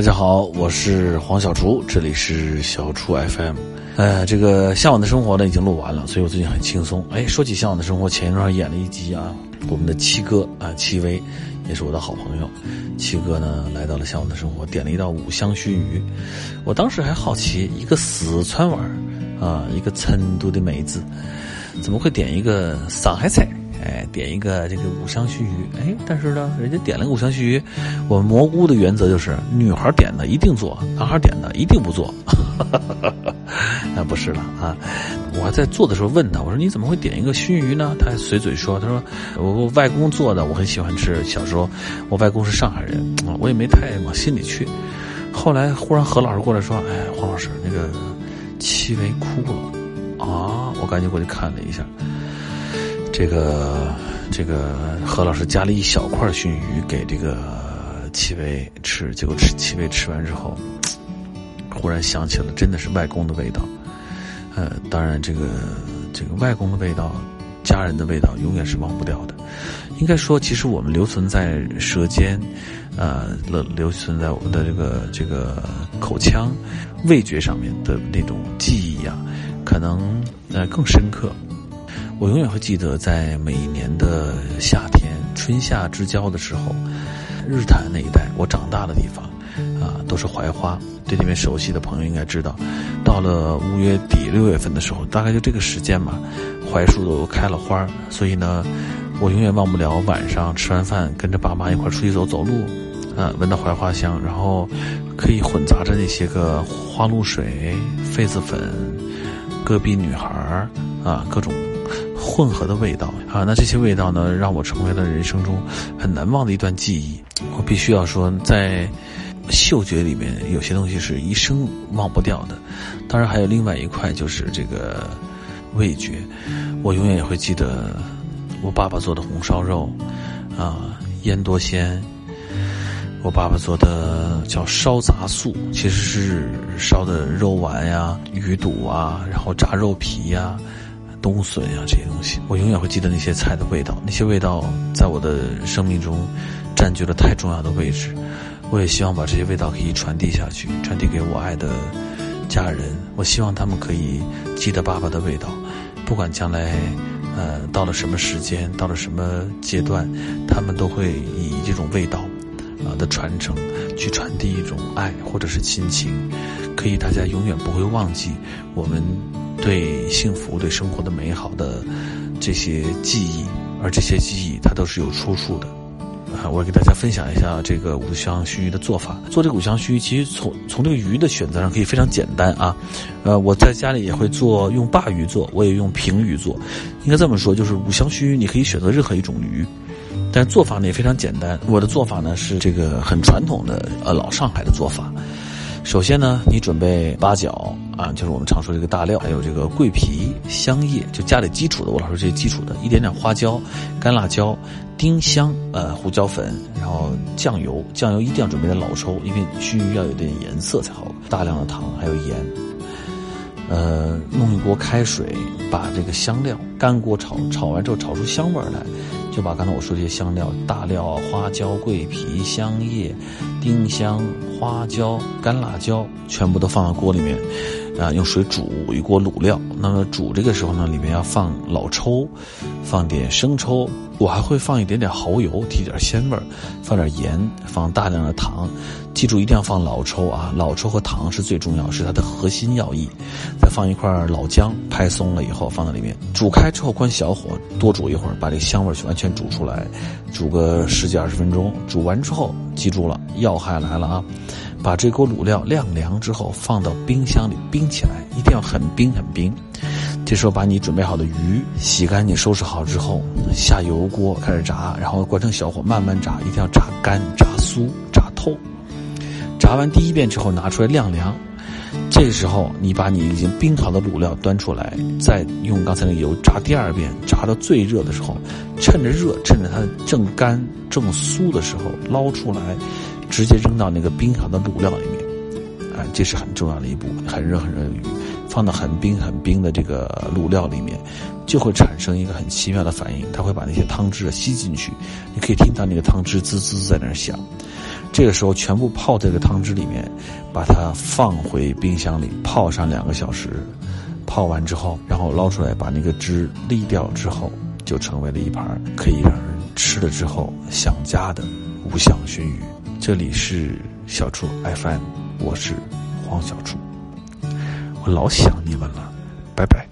大家好，我是黄小厨，这里是小厨 FM。呃，这个向往的生活呢已经录完了，所以我最近很轻松。哎，说起向往的生活，前一段演了一集啊，我们的七哥啊，戚薇也是我的好朋友。七哥呢来到了向往的生活，点了一道五香熏鱼。我当时还好奇，一个四川娃儿啊，一个成都的妹子，怎么会点一个上海菜？哎，点一个这个五香须鱼，哎，但是呢，人家点了个五香须鱼，我们蘑菇的原则就是女孩点的一定做，男孩点的一定不做。啊，不是了啊！我在做的时候问他，我说你怎么会点一个熏鱼呢？他还随嘴说，他说我外公做的，我很喜欢吃。小时候我外公是上海人，我也没太往心里去。后来忽然何老师过来说，哎，黄老师那个戚薇哭了啊！我赶紧过去看了一下。这个这个何老师夹了一小块熏鱼给这个戚薇吃，结果吃戚薇吃完之后，忽然想起了真的是外公的味道。呃，当然这个这个外公的味道，家人的味道永远是忘不掉的。应该说，其实我们留存在舌尖，呃，留留存在我们的这个这个口腔、味觉上面的那种记忆呀，可能呃更深刻。我永远会记得，在每一年的夏天，春夏之交的时候，日坛那一带，我长大的地方，啊，都是槐花。对那边熟悉的朋友应该知道，到了五月底六月份的时候，大概就这个时间嘛，槐树都开了花所以呢，我永远忘不了晚上吃完饭，跟着爸妈一块出去走走路，啊，闻到槐花香，然后可以混杂着那些个花露水、痱子粉、隔壁女孩啊，各种。混合的味道啊，那这些味道呢，让我成为了人生中很难忘的一段记忆。我必须要说，在嗅觉里面，有些东西是一生忘不掉的。当然，还有另外一块，就是这个味觉。我永远也会记得我爸爸做的红烧肉，啊，烟多鲜。我爸爸做的叫烧杂素，其实是烧的肉丸呀、鱼肚啊，然后炸肉皮呀。冬笋呀，这些东西，我永远会记得那些菜的味道。那些味道在我的生命中占据了太重要的位置。我也希望把这些味道可以传递下去，传递给我爱的家人。我希望他们可以记得爸爸的味道，不管将来呃到了什么时间，到了什么阶段，他们都会以这种味道啊的传承去传递一种爱或者是亲情，可以大家永远不会忘记我们。对幸福、对生活的美好的这些记忆，而这些记忆它都是有出处的啊！我给大家分享一下这个五香熏鱼的做法。做这个五香熏鱼，其实从从这个鱼的选择上可以非常简单啊。呃，我在家里也会做，用鲅鱼做，我也用平鱼做。应该这么说，就是五香熏鱼，你可以选择任何一种鱼，但做法呢也非常简单。我的做法呢是这个很传统的呃老上海的做法。首先呢，你准备八角啊，就是我们常说这个大料，还有这个桂皮、香叶，就家里基础的。我老说这些基础的，一点点花椒、干辣椒、丁香，呃，胡椒粉，然后酱油，酱油一定要准备的老抽，因为熏鱼要有点颜色才好。大量的糖，还有盐，呃，弄一锅开水，把这个香料干锅炒，炒完之后炒出香味来。就把刚才我说这些香料、大料、花椒、桂皮、香叶、丁香、花椒、干辣椒，全部都放到锅里面，啊，用水煮一锅卤料。那么煮这个时候呢，里面要放老抽，放点生抽，我还会放一点点蚝油，提点鲜味儿，放点盐，放大量的糖。记住一定要放老抽啊，老抽和糖是最重要，是它的核心要义。再放一块老姜，拍松了以后放在里面，煮开之后关小火，多煮一会儿，把这个香味儿完全煮出来，煮个十几二十分钟。煮完之后，记住了，要害来了啊！把这锅卤料晾凉之后，放到冰箱里冰起来，一定要很冰很冰。这时候把你准备好的鱼洗干净、收拾好之后，下油锅开始炸，然后关成小火慢慢炸，一定要炸干、炸酥、炸透。炸完第一遍之后拿出来晾凉，这个时候你把你已经冰好的卤料端出来，再用刚才的油炸第二遍，炸到最热的时候，趁着热，趁着它正干正酥的时候捞出来，直接扔到那个冰好的卤料里面，啊，这是很重要的一步。很热很热的鱼，放到很冰很冰的这个卤料里面，就会产生一个很奇妙的反应，它会把那些汤汁吸进去，你可以听到那个汤汁滋滋在那儿响。这个时候全部泡在这个汤汁里面，把它放回冰箱里泡上两个小时。泡完之后，然后捞出来，把那个汁沥掉之后，就成为了一盘可以让人吃了之后想家的五香熏鱼。这里是小厨 FM，我是黄小厨，我老想你们了，拜拜。